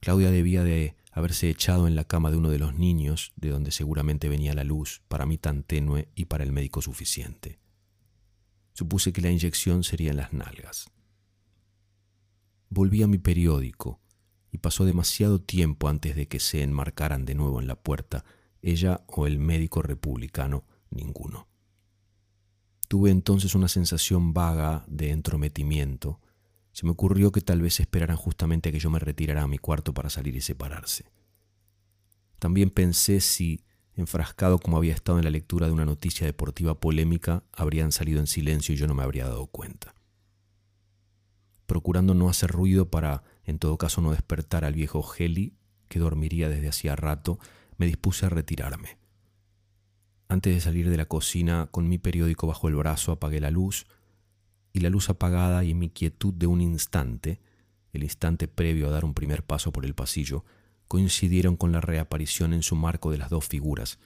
Claudia debía de haberse echado en la cama de uno de los niños, de donde seguramente venía la luz, para mí tan tenue y para el médico suficiente. Supuse que la inyección sería en las nalgas. Volví a mi periódico y pasó demasiado tiempo antes de que se enmarcaran de nuevo en la puerta, ella o el médico republicano, ninguno. Tuve entonces una sensación vaga de entrometimiento. Se me ocurrió que tal vez esperaran justamente a que yo me retirara a mi cuarto para salir y separarse. También pensé si, enfrascado como había estado en la lectura de una noticia deportiva polémica, habrían salido en silencio y yo no me habría dado cuenta. Procurando no hacer ruido para, en todo caso, no despertar al viejo Heli, que dormiría desde hacía rato, me dispuse a retirarme. Antes de salir de la cocina con mi periódico bajo el brazo apagué la luz y la luz apagada y mi quietud de un instante, el instante previo a dar un primer paso por el pasillo, coincidieron con la reaparición en su marco de las dos figuras,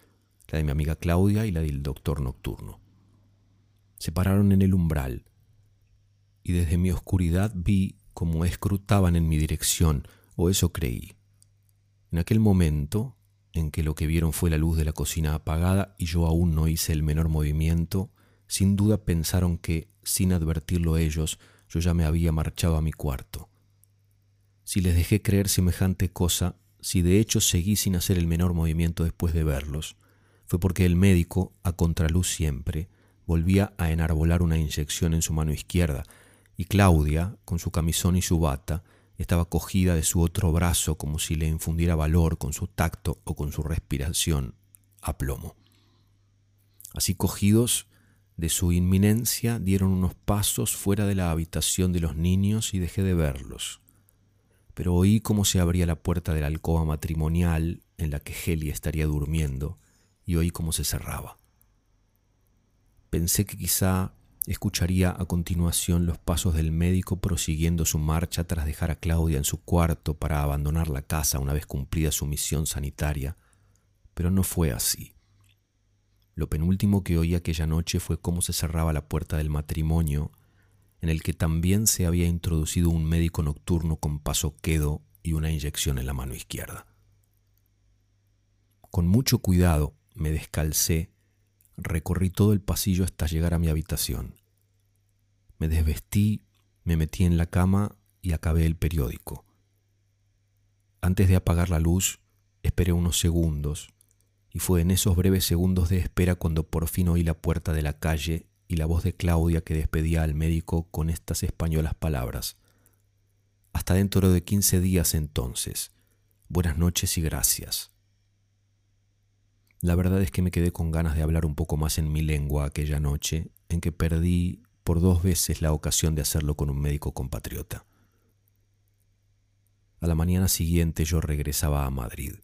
la de mi amiga Claudia y la del doctor nocturno. Se pararon en el umbral y desde mi oscuridad vi cómo escrutaban en mi dirección, o eso creí. En aquel momento en que lo que vieron fue la luz de la cocina apagada y yo aún no hice el menor movimiento, sin duda pensaron que, sin advertirlo ellos, yo ya me había marchado a mi cuarto. Si les dejé creer semejante cosa, si de hecho seguí sin hacer el menor movimiento después de verlos, fue porque el médico, a contraluz siempre, volvía a enarbolar una inyección en su mano izquierda, y Claudia, con su camisón y su bata, estaba cogida de su otro brazo como si le infundiera valor con su tacto o con su respiración a plomo. Así cogidos de su inminencia dieron unos pasos fuera de la habitación de los niños y dejé de verlos. Pero oí cómo se abría la puerta de la alcoba matrimonial en la que Heli estaría durmiendo y oí cómo se cerraba. Pensé que quizá Escucharía a continuación los pasos del médico prosiguiendo su marcha tras dejar a Claudia en su cuarto para abandonar la casa una vez cumplida su misión sanitaria, pero no fue así. Lo penúltimo que oí aquella noche fue cómo se cerraba la puerta del matrimonio, en el que también se había introducido un médico nocturno con paso quedo y una inyección en la mano izquierda. Con mucho cuidado me descalcé Recorrí todo el pasillo hasta llegar a mi habitación. Me desvestí, me metí en la cama y acabé el periódico. Antes de apagar la luz, esperé unos segundos, y fue en esos breves segundos de espera cuando por fin oí la puerta de la calle y la voz de Claudia que despedía al médico con estas españolas palabras. Hasta dentro de quince días entonces. Buenas noches y gracias. La verdad es que me quedé con ganas de hablar un poco más en mi lengua aquella noche, en que perdí por dos veces la ocasión de hacerlo con un médico compatriota. A la mañana siguiente yo regresaba a Madrid.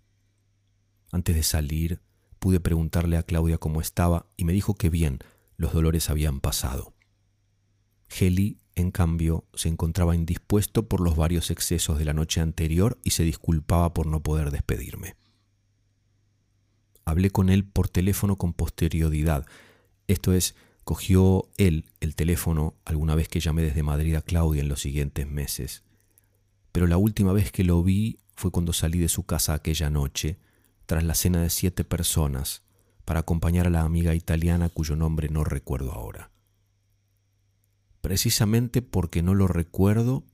Antes de salir, pude preguntarle a Claudia cómo estaba y me dijo que bien, los dolores habían pasado. Heli, en cambio, se encontraba indispuesto por los varios excesos de la noche anterior y se disculpaba por no poder despedirme. Hablé con él por teléfono con posterioridad. Esto es, cogió él el teléfono alguna vez que llamé desde Madrid a Claudia en los siguientes meses. pero la última vez que lo vi fue cuando salí de su casa aquella noche, tras la cena de siete personas, para acompañar a la amiga italiana cuyo nombre no recuerdo ahora. Precisamente porque no lo recuerdo,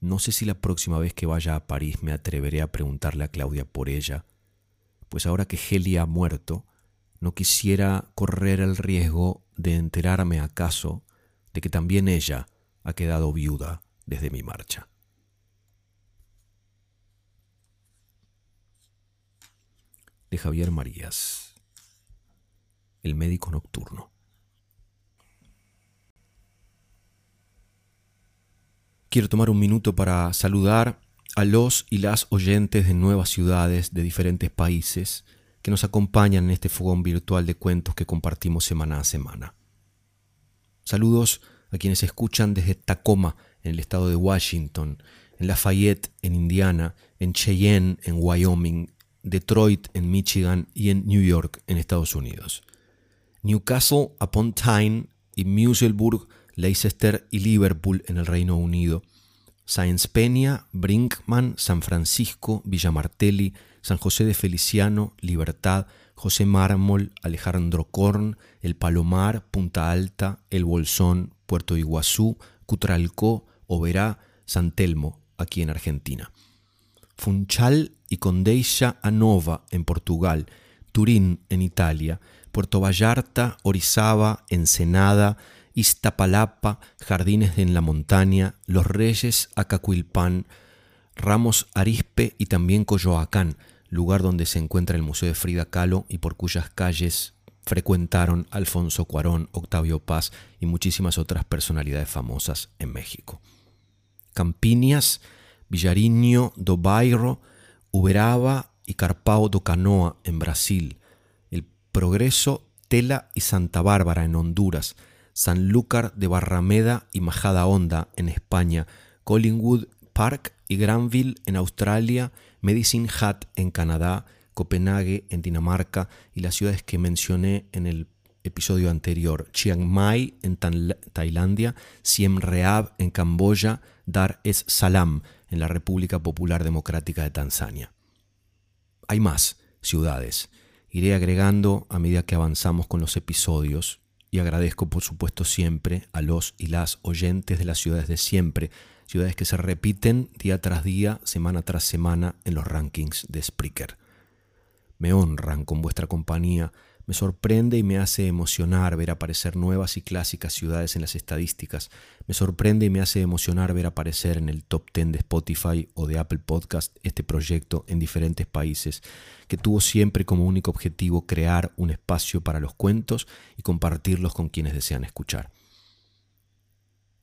no sé si la próxima vez que vaya a París me atreveré a preguntarle a Claudia por ella, pues ahora que Heli ha muerto, no quisiera correr el riesgo de enterarme acaso de que también ella ha quedado viuda desde mi marcha. De Javier Marías, el médico nocturno. Quiero tomar un minuto para saludar a los y las oyentes de nuevas ciudades de diferentes países que nos acompañan en este fogón virtual de cuentos que compartimos semana a semana. Saludos a quienes escuchan desde Tacoma, en el estado de Washington, en Lafayette, en Indiana, en Cheyenne, en Wyoming, Detroit, en Michigan y en New York, en Estados Unidos. Newcastle upon Tyne y Musselburgh Leicester y Liverpool en el Reino Unido, Sáenz Peña, Brinkman, San Francisco, Villamartelli, San José de Feliciano, Libertad, José Mármol, Alejandro Korn, El Palomar, Punta Alta, El Bolsón, Puerto Iguazú, Cutralcó, Oberá, San Telmo, aquí en Argentina. Funchal y Condeixa a Nova en Portugal, Turín en Italia, Puerto Vallarta, Orizaba, Ensenada, Iztapalapa, Jardines en la Montaña, Los Reyes, Acacuilpan, Ramos Arispe y también Coyoacán, lugar donde se encuentra el Museo de Frida Kahlo y por cuyas calles frecuentaron Alfonso Cuarón, Octavio Paz y muchísimas otras personalidades famosas en México. Campiñas, Villariño do Bairro, Uberaba y Carpao do Canoa en Brasil, El Progreso, Tela y Santa Bárbara en Honduras, Sanlúcar de Barrameda y Majada Honda en España, Collingwood Park y Granville en Australia, Medicine Hat en Canadá, Copenhague en Dinamarca y las ciudades que mencioné en el episodio anterior, Chiang Mai en Tailandia, Siem Reap en Camboya, Dar es Salaam en la República Popular Democrática de Tanzania. Hay más ciudades. Iré agregando a medida que avanzamos con los episodios y agradezco por supuesto siempre a los y las oyentes de las ciudades de siempre, ciudades que se repiten día tras día, semana tras semana en los rankings de Spreaker. Me honran con vuestra compañía me sorprende y me hace emocionar ver aparecer nuevas y clásicas ciudades en las estadísticas. Me sorprende y me hace emocionar ver aparecer en el top 10 de Spotify o de Apple Podcast este proyecto en diferentes países, que tuvo siempre como único objetivo crear un espacio para los cuentos y compartirlos con quienes desean escuchar.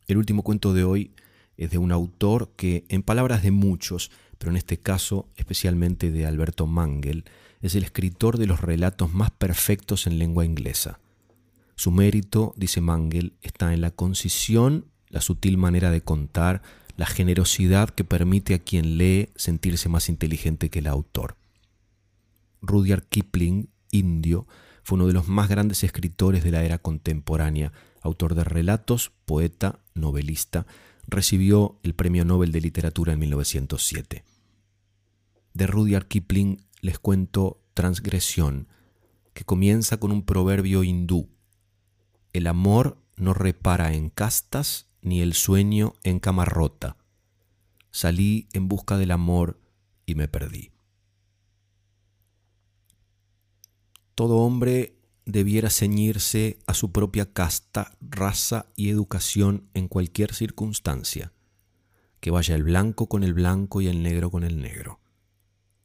El último cuento de hoy es de un autor que, en palabras de muchos, pero en este caso especialmente de Alberto Mangel, es el escritor de los relatos más perfectos en lengua inglesa. Su mérito, dice Mangel, está en la concisión, la sutil manera de contar, la generosidad que permite a quien lee sentirse más inteligente que el autor. Rudyard Kipling, indio, fue uno de los más grandes escritores de la era contemporánea, autor de relatos, poeta, novelista, recibió el Premio Nobel de Literatura en 1907. De Rudyard Kipling les cuento Transgresión, que comienza con un proverbio hindú. El amor no repara en castas ni el sueño en cama rota. Salí en busca del amor y me perdí. Todo hombre debiera ceñirse a su propia casta, raza y educación en cualquier circunstancia, que vaya el blanco con el blanco y el negro con el negro.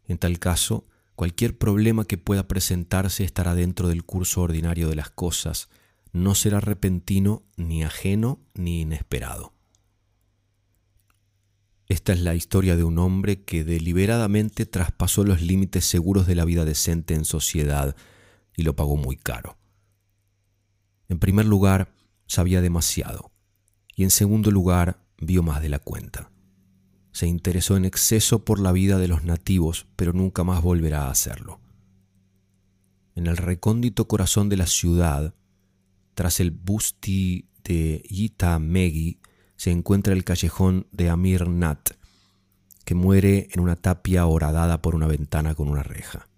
En tal caso, Cualquier problema que pueda presentarse estará dentro del curso ordinario de las cosas, no será repentino, ni ajeno, ni inesperado. Esta es la historia de un hombre que deliberadamente traspasó los límites seguros de la vida decente en sociedad y lo pagó muy caro. En primer lugar, sabía demasiado y en segundo lugar, vio más de la cuenta. Se interesó en exceso por la vida de los nativos, pero nunca más volverá a hacerlo. En el recóndito corazón de la ciudad, tras el busti de Yita Megi, se encuentra el callejón de Amir Nat, que muere en una tapia horadada por una ventana con una reja.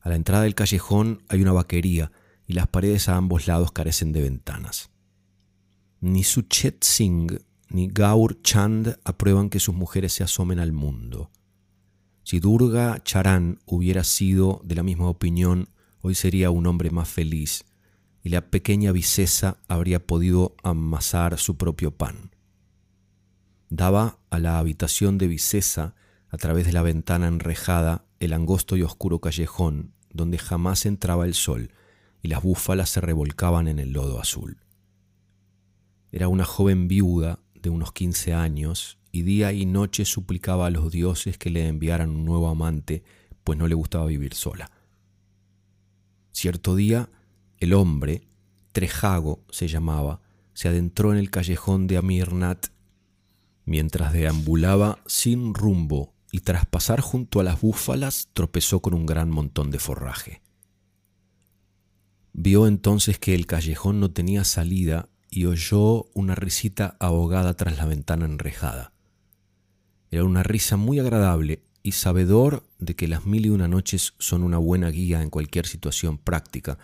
A la entrada del callejón hay una vaquería y las paredes a ambos lados carecen de ventanas. Ni Suchet Singh ni Gaur Chand aprueban que sus mujeres se asomen al mundo. Si Durga Charan hubiera sido de la misma opinión, hoy sería un hombre más feliz y la pequeña Vicesa habría podido amasar su propio pan. Daba a la habitación de Vicesa, a través de la ventana enrejada, el angosto y oscuro callejón donde jamás entraba el sol y las búfalas se revolcaban en el lodo azul. Era una joven viuda de unos quince años y día y noche suplicaba a los dioses que le enviaran un nuevo amante, pues no le gustaba vivir sola. Cierto día, el hombre, Trejago se llamaba, se adentró en el callejón de Amirnat mientras deambulaba sin rumbo y tras pasar junto a las búfalas tropezó con un gran montón de forraje. Vio entonces que el callejón no tenía salida y oyó una risita ahogada tras la ventana enrejada. Era una risa muy agradable y sabedor de que las mil y una noches son una buena guía en cualquier situación práctica,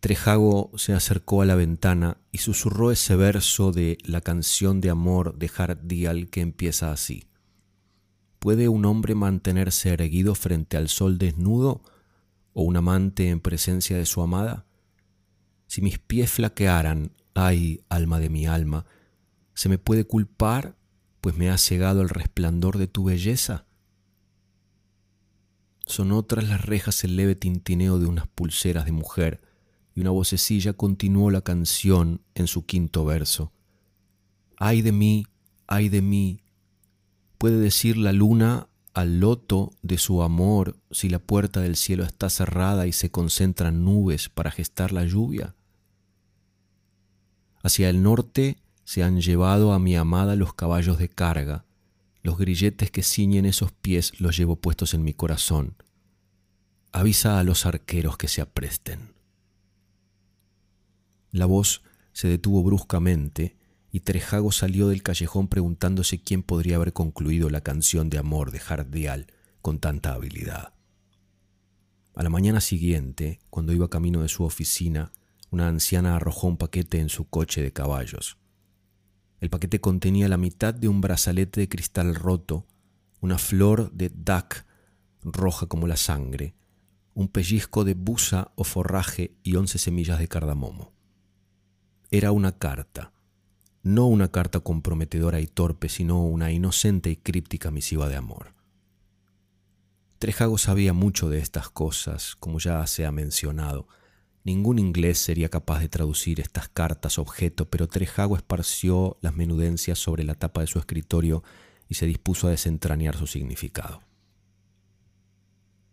Trejago se acercó a la ventana y susurró ese verso de la canción de amor de Hardial que empieza así. ¿Puede un hombre mantenerse erguido frente al sol desnudo o un amante en presencia de su amada? Si mis pies flaquearan, ay, alma de mi alma, ¿se me puede culpar, pues me ha cegado el resplandor de tu belleza? Son otras las rejas el leve tintineo de unas pulseras de mujer, y una vocecilla continuó la canción en su quinto verso. Ay de mí, ay de mí, puede decir la luna al loto de su amor si la puerta del cielo está cerrada y se concentran nubes para gestar la lluvia. Hacia el norte se han llevado a mi amada los caballos de carga, los grilletes que ciñen esos pies los llevo puestos en mi corazón. Avisa a los arqueros que se apresten. La voz se detuvo bruscamente y Trejago salió del callejón preguntándose quién podría haber concluido la canción de amor de Jardial con tanta habilidad. A la mañana siguiente, cuando iba camino de su oficina, una anciana arrojó un paquete en su coche de caballos. El paquete contenía la mitad de un brazalete de cristal roto, una flor de dac roja como la sangre, un pellizco de busa o forraje y once semillas de cardamomo. Era una carta, no una carta comprometedora y torpe, sino una inocente y críptica misiva de amor. Trejago sabía mucho de estas cosas, como ya se ha mencionado. Ningún inglés sería capaz de traducir estas cartas objeto, pero Trejago esparció las menudencias sobre la tapa de su escritorio y se dispuso a desentrañar su significado.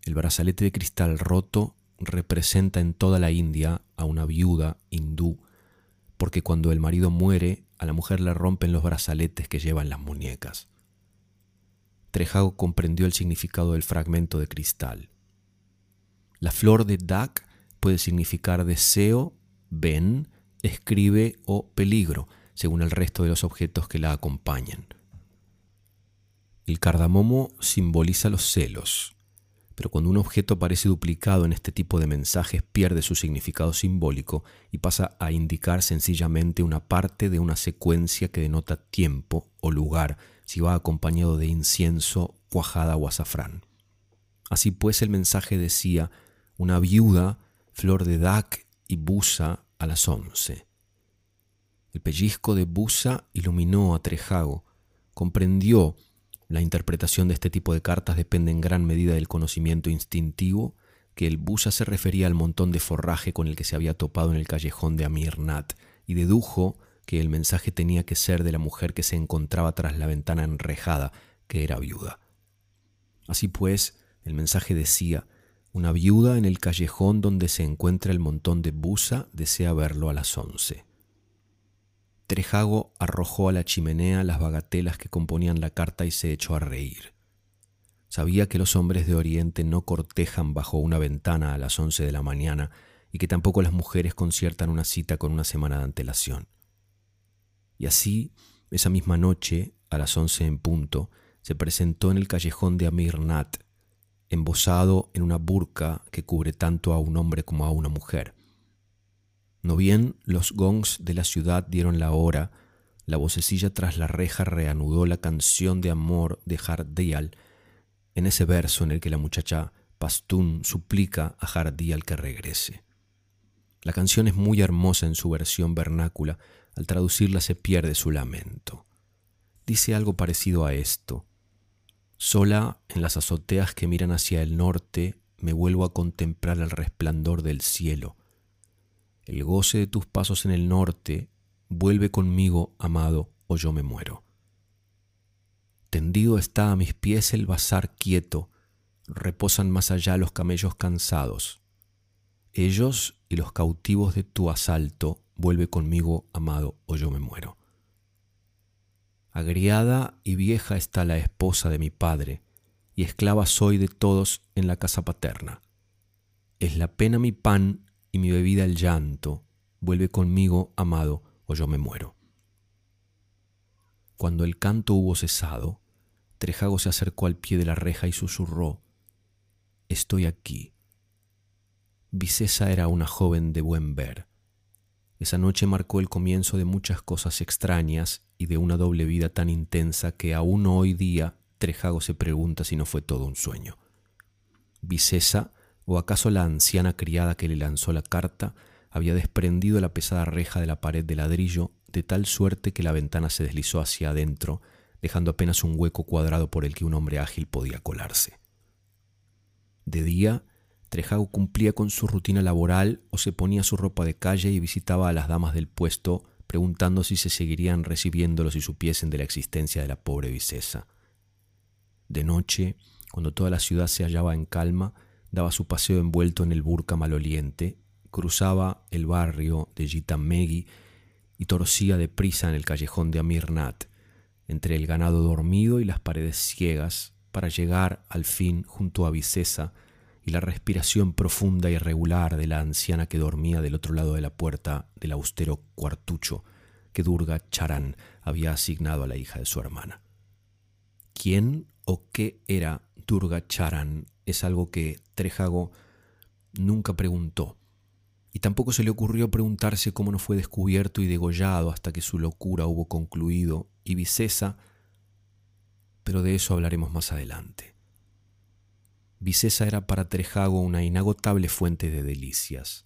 El brazalete de cristal roto representa en toda la India a una viuda hindú porque cuando el marido muere, a la mujer le rompen los brazaletes que llevan las muñecas. Trejago comprendió el significado del fragmento de cristal. La flor de Dak puede significar deseo, ven, escribe o peligro, según el resto de los objetos que la acompañan. El cardamomo simboliza los celos, pero cuando un objeto aparece duplicado en este tipo de mensajes pierde su significado simbólico y pasa a indicar sencillamente una parte de una secuencia que denota tiempo o lugar si va acompañado de incienso, cuajada o azafrán. Así pues el mensaje decía una viuda, flor de dac y busa a las once. El pellizco de busa iluminó a Trejago, comprendió la interpretación de este tipo de cartas depende en gran medida del conocimiento instintivo que el busa se refería al montón de forraje con el que se había topado en el callejón de Amirnat y dedujo que el mensaje tenía que ser de la mujer que se encontraba tras la ventana enrejada, que era viuda. Así pues, el mensaje decía, una viuda en el callejón donde se encuentra el montón de busa desea verlo a las once. Trejago arrojó a la chimenea las bagatelas que componían la carta y se echó a reír. Sabía que los hombres de Oriente no cortejan bajo una ventana a las once de la mañana y que tampoco las mujeres conciertan una cita con una semana de antelación. Y así, esa misma noche, a las once en punto, se presentó en el callejón de Amirnat, embosado en una burka que cubre tanto a un hombre como a una mujer. No bien los gongs de la ciudad dieron la hora, la vocecilla tras la reja reanudó la canción de amor de Hardial, en ese verso en el que la muchacha Pastún suplica a Hardial que regrese. La canción es muy hermosa en su versión vernácula, al traducirla se pierde su lamento. Dice algo parecido a esto. Sola en las azoteas que miran hacia el norte, me vuelvo a contemplar el resplandor del cielo. El goce de tus pasos en el norte, vuelve conmigo, amado, o yo me muero. Tendido está a mis pies el bazar quieto, reposan más allá los camellos cansados. Ellos y los cautivos de tu asalto, vuelve conmigo, amado, o yo me muero. Agriada y vieja está la esposa de mi padre, y esclava soy de todos en la casa paterna. Es la pena mi pan y mi bebida el llanto, vuelve conmigo, amado, o yo me muero. Cuando el canto hubo cesado, Trejago se acercó al pie de la reja y susurró, Estoy aquí. Vicesa era una joven de buen ver. Esa noche marcó el comienzo de muchas cosas extrañas y de una doble vida tan intensa que aún hoy día Trejago se pregunta si no fue todo un sueño. Vicesa, o acaso la anciana criada que le lanzó la carta, había desprendido la pesada reja de la pared de ladrillo de tal suerte que la ventana se deslizó hacia adentro, dejando apenas un hueco cuadrado por el que un hombre ágil podía colarse. De día, Trejago cumplía con su rutina laboral o se ponía su ropa de calle y visitaba a las damas del puesto preguntando si se seguirían recibiéndolo si supiesen de la existencia de la pobre Vicesa. De noche, cuando toda la ciudad se hallaba en calma, daba su paseo envuelto en el burka maloliente, cruzaba el barrio de Gitamegui y torcía deprisa en el callejón de Amirnat, entre el ganado dormido y las paredes ciegas, para llegar al fin junto a Vicesa y la respiración profunda y regular de la anciana que dormía del otro lado de la puerta del austero cuartucho que Durga Charan había asignado a la hija de su hermana. ¿Quién o qué era Durga Charan? Es algo que Trejago nunca preguntó, y tampoco se le ocurrió preguntarse cómo no fue descubierto y degollado hasta que su locura hubo concluido, y Vicesa pero de eso hablaremos más adelante. Vicesa era para Trejago una inagotable fuente de delicias.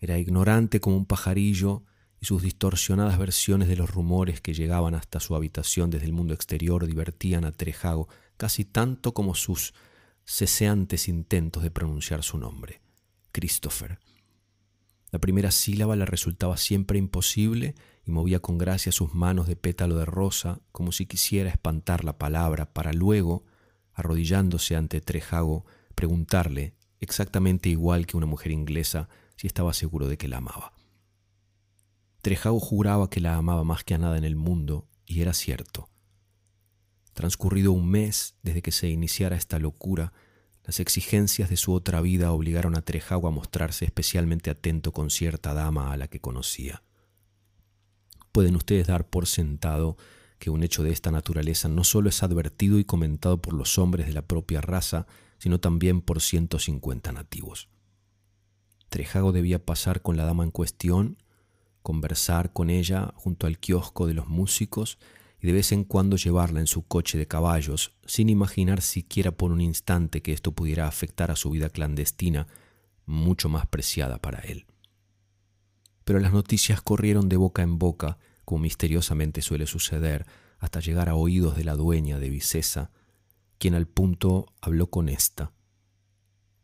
Era ignorante como un pajarillo y sus distorsionadas versiones de los rumores que llegaban hasta su habitación desde el mundo exterior divertían a Trejago casi tanto como sus ceseantes intentos de pronunciar su nombre, Christopher. La primera sílaba le resultaba siempre imposible y movía con gracia sus manos de pétalo de rosa como si quisiera espantar la palabra para luego, arrodillándose ante Trejago, preguntarle, exactamente igual que una mujer inglesa, si estaba seguro de que la amaba. Trejago juraba que la amaba más que a nada en el mundo, y era cierto. Transcurrido un mes desde que se iniciara esta locura, las exigencias de su otra vida obligaron a Trejago a mostrarse especialmente atento con cierta dama a la que conocía pueden ustedes dar por sentado que un hecho de esta naturaleza no solo es advertido y comentado por los hombres de la propia raza, sino también por 150 nativos. Trejago debía pasar con la dama en cuestión, conversar con ella junto al kiosco de los músicos y de vez en cuando llevarla en su coche de caballos, sin imaginar siquiera por un instante que esto pudiera afectar a su vida clandestina, mucho más preciada para él pero las noticias corrieron de boca en boca, como misteriosamente suele suceder, hasta llegar a oídos de la dueña de Vicesa, quien al punto habló con ésta.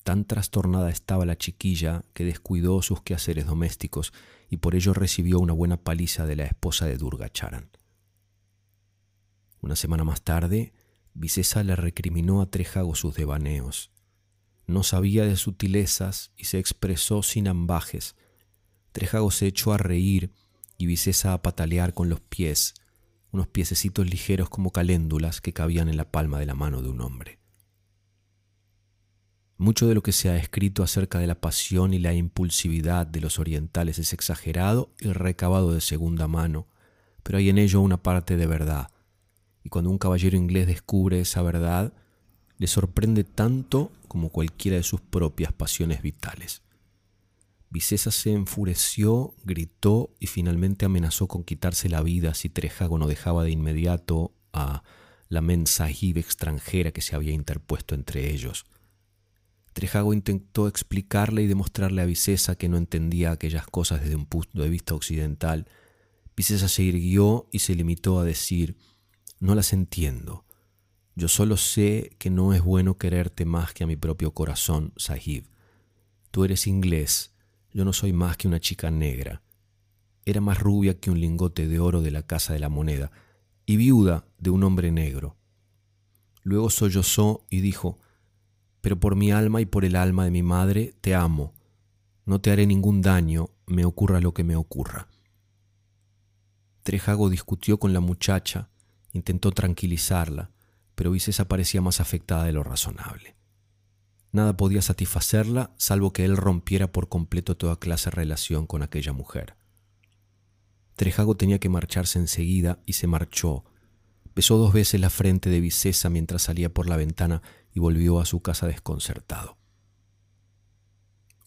Tan trastornada estaba la chiquilla que descuidó sus quehaceres domésticos y por ello recibió una buena paliza de la esposa de Durga Charan. Una semana más tarde, Vicesa le recriminó a Trejago sus devaneos. No sabía de sutilezas y se expresó sin ambajes, Trejago se echó a reír y Vicesa a patalear con los pies, unos piececitos ligeros como caléndulas que cabían en la palma de la mano de un hombre. Mucho de lo que se ha escrito acerca de la pasión y la impulsividad de los orientales es exagerado y recabado de segunda mano, pero hay en ello una parte de verdad, y cuando un caballero inglés descubre esa verdad, le sorprende tanto como cualquiera de sus propias pasiones vitales. Vicesa se enfureció, gritó y finalmente amenazó con quitarse la vida si Trejago no dejaba de inmediato a la mensajib extranjera que se había interpuesto entre ellos. Trejago intentó explicarle y demostrarle a Vicesa que no entendía aquellas cosas desde un punto de vista occidental. Vicesa se irguió y se limitó a decir, no las entiendo. Yo solo sé que no es bueno quererte más que a mi propio corazón, Sahib. Tú eres inglés, yo no soy más que una chica negra. Era más rubia que un lingote de oro de la Casa de la Moneda y viuda de un hombre negro. Luego sollozó y dijo, pero por mi alma y por el alma de mi madre te amo. No te haré ningún daño, me ocurra lo que me ocurra. Trejago discutió con la muchacha, intentó tranquilizarla, pero Vicesa parecía más afectada de lo razonable. Nada podía satisfacerla salvo que él rompiera por completo toda clase de relación con aquella mujer. Trejago tenía que marcharse enseguida y se marchó. Besó dos veces la frente de Vicesa mientras salía por la ventana y volvió a su casa desconcertado.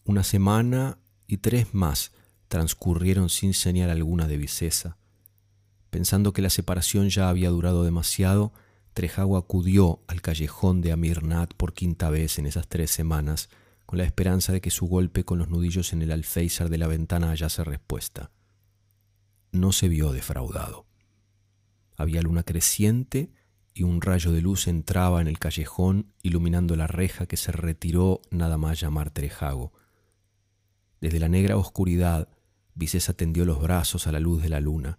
Una semana y tres más transcurrieron sin señal alguna de Vicesa. Pensando que la separación ya había durado demasiado, Trejago acudió al callejón de Amirnat por quinta vez en esas tres semanas, con la esperanza de que su golpe con los nudillos en el alféizar de la ventana hallase respuesta. No se vio defraudado. Había luna creciente y un rayo de luz entraba en el callejón iluminando la reja que se retiró nada más llamar Trejago. Desde la negra oscuridad, Vicesa tendió los brazos a la luz de la luna.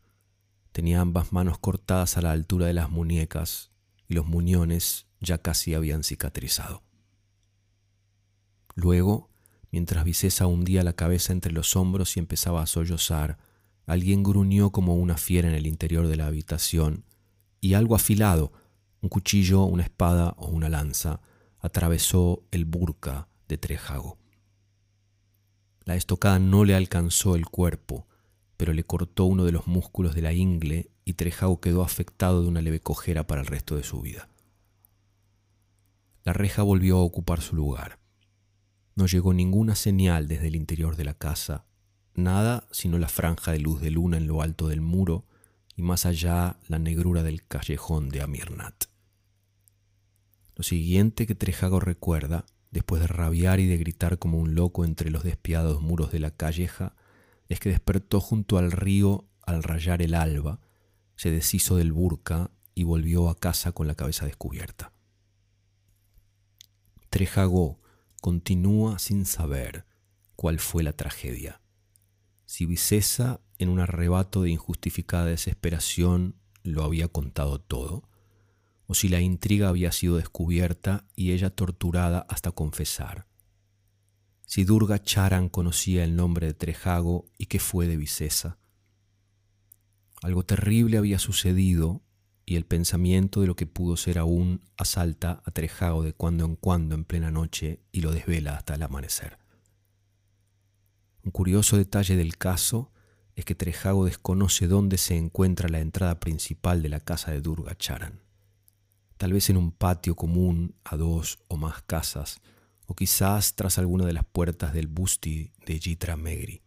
Tenía ambas manos cortadas a la altura de las muñecas y los muñones ya casi habían cicatrizado. Luego, mientras Vicesa hundía la cabeza entre los hombros y empezaba a sollozar, alguien gruñó como una fiera en el interior de la habitación, y algo afilado, un cuchillo, una espada o una lanza, atravesó el burka de Trejago. La estocada no le alcanzó el cuerpo, pero le cortó uno de los músculos de la ingle y Trejago quedó afectado de una leve cojera para el resto de su vida. La reja volvió a ocupar su lugar. No llegó ninguna señal desde el interior de la casa, nada sino la franja de luz de luna en lo alto del muro y más allá la negrura del callejón de Amirnat. Lo siguiente que Trejago recuerda, después de rabiar y de gritar como un loco entre los despiadados muros de la calleja, es que despertó junto al río al rayar el alba, se deshizo del burka y volvió a casa con la cabeza descubierta. Trejago continúa sin saber cuál fue la tragedia. Si Vicesa, en un arrebato de injustificada desesperación, lo había contado todo, o si la intriga había sido descubierta y ella torturada hasta confesar. Si Durga Charan conocía el nombre de Trejago y qué fue de Vicesa, algo terrible había sucedido y el pensamiento de lo que pudo ser aún asalta a Trejago de cuando en cuando en plena noche y lo desvela hasta el amanecer. Un curioso detalle del caso es que Trejago desconoce dónde se encuentra la entrada principal de la casa de Durga Charan. Tal vez en un patio común a dos o más casas, o quizás tras alguna de las puertas del busti de Jitra Megri.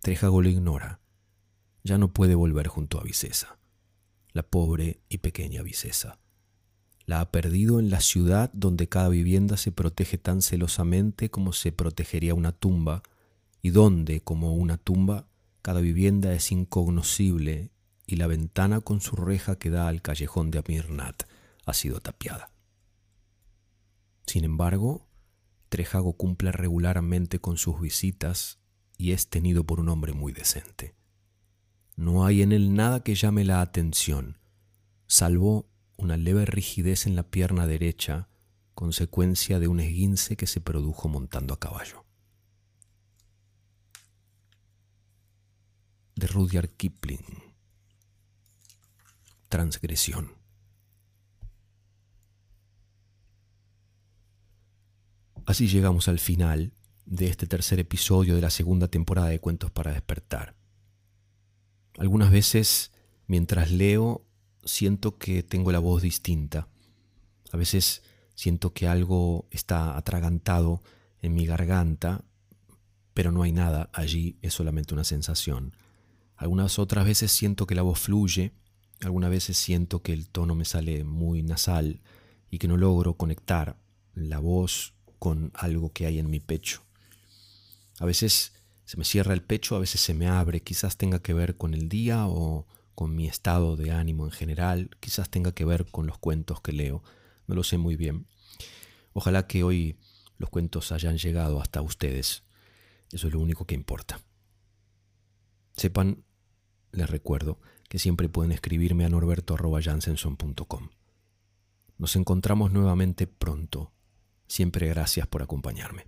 Trejago lo ignora ya no puede volver junto a Vicesa, la pobre y pequeña Vicesa. La ha perdido en la ciudad donde cada vivienda se protege tan celosamente como se protegería una tumba, y donde, como una tumba, cada vivienda es incognoscible y la ventana con su reja que da al callejón de Amirnat ha sido tapiada. Sin embargo, Trejago cumple regularmente con sus visitas y es tenido por un hombre muy decente. No hay en él nada que llame la atención, salvo una leve rigidez en la pierna derecha, consecuencia de un esguince que se produjo montando a caballo. De Rudyard Kipling. Transgresión. Así llegamos al final de este tercer episodio de la segunda temporada de Cuentos para despertar. Algunas veces, mientras leo, siento que tengo la voz distinta. A veces siento que algo está atragantado en mi garganta, pero no hay nada allí, es solamente una sensación. Algunas otras veces siento que la voz fluye, algunas veces siento que el tono me sale muy nasal y que no logro conectar la voz con algo que hay en mi pecho. A veces se me cierra el pecho, a veces se me abre, quizás tenga que ver con el día o con mi estado de ánimo en general, quizás tenga que ver con los cuentos que leo, no lo sé muy bien. Ojalá que hoy los cuentos hayan llegado hasta ustedes, eso es lo único que importa. Sepan, les recuerdo, que siempre pueden escribirme a norberto.jansenson.com. Nos encontramos nuevamente pronto. Siempre gracias por acompañarme.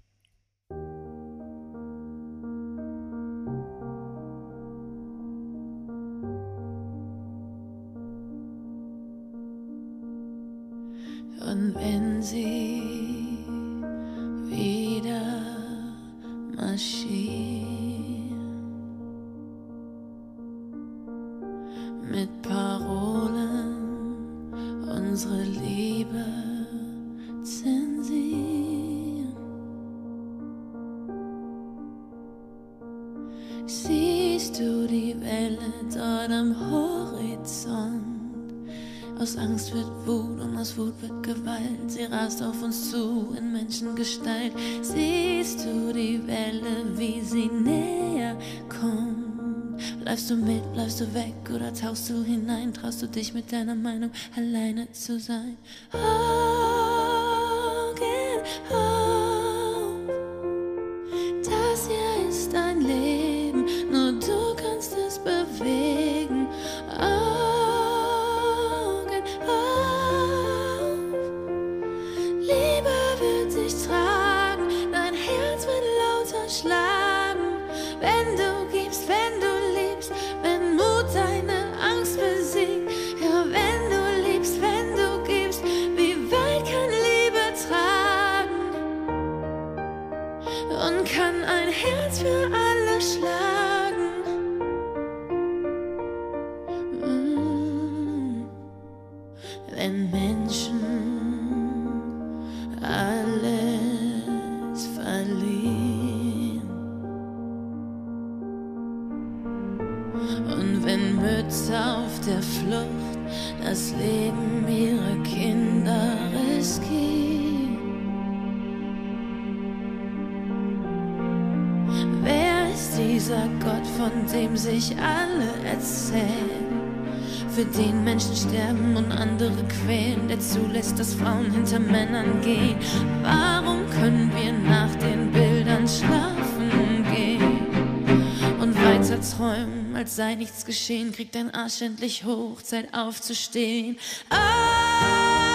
Menschengestalt. Siehst du die Welle, wie sie näher kommt? Bleibst du mit, bleibst du weg oder tauchst du hinein? Traust du dich mit deiner Meinung alleine zu sein? Augen auf, hinter Männern gehen. Warum können wir nach den Bildern schlafen gehen und weiter träumen, als sei nichts geschehen? Kriegt dein Arsch endlich hoch, Zeit aufzustehen. Augen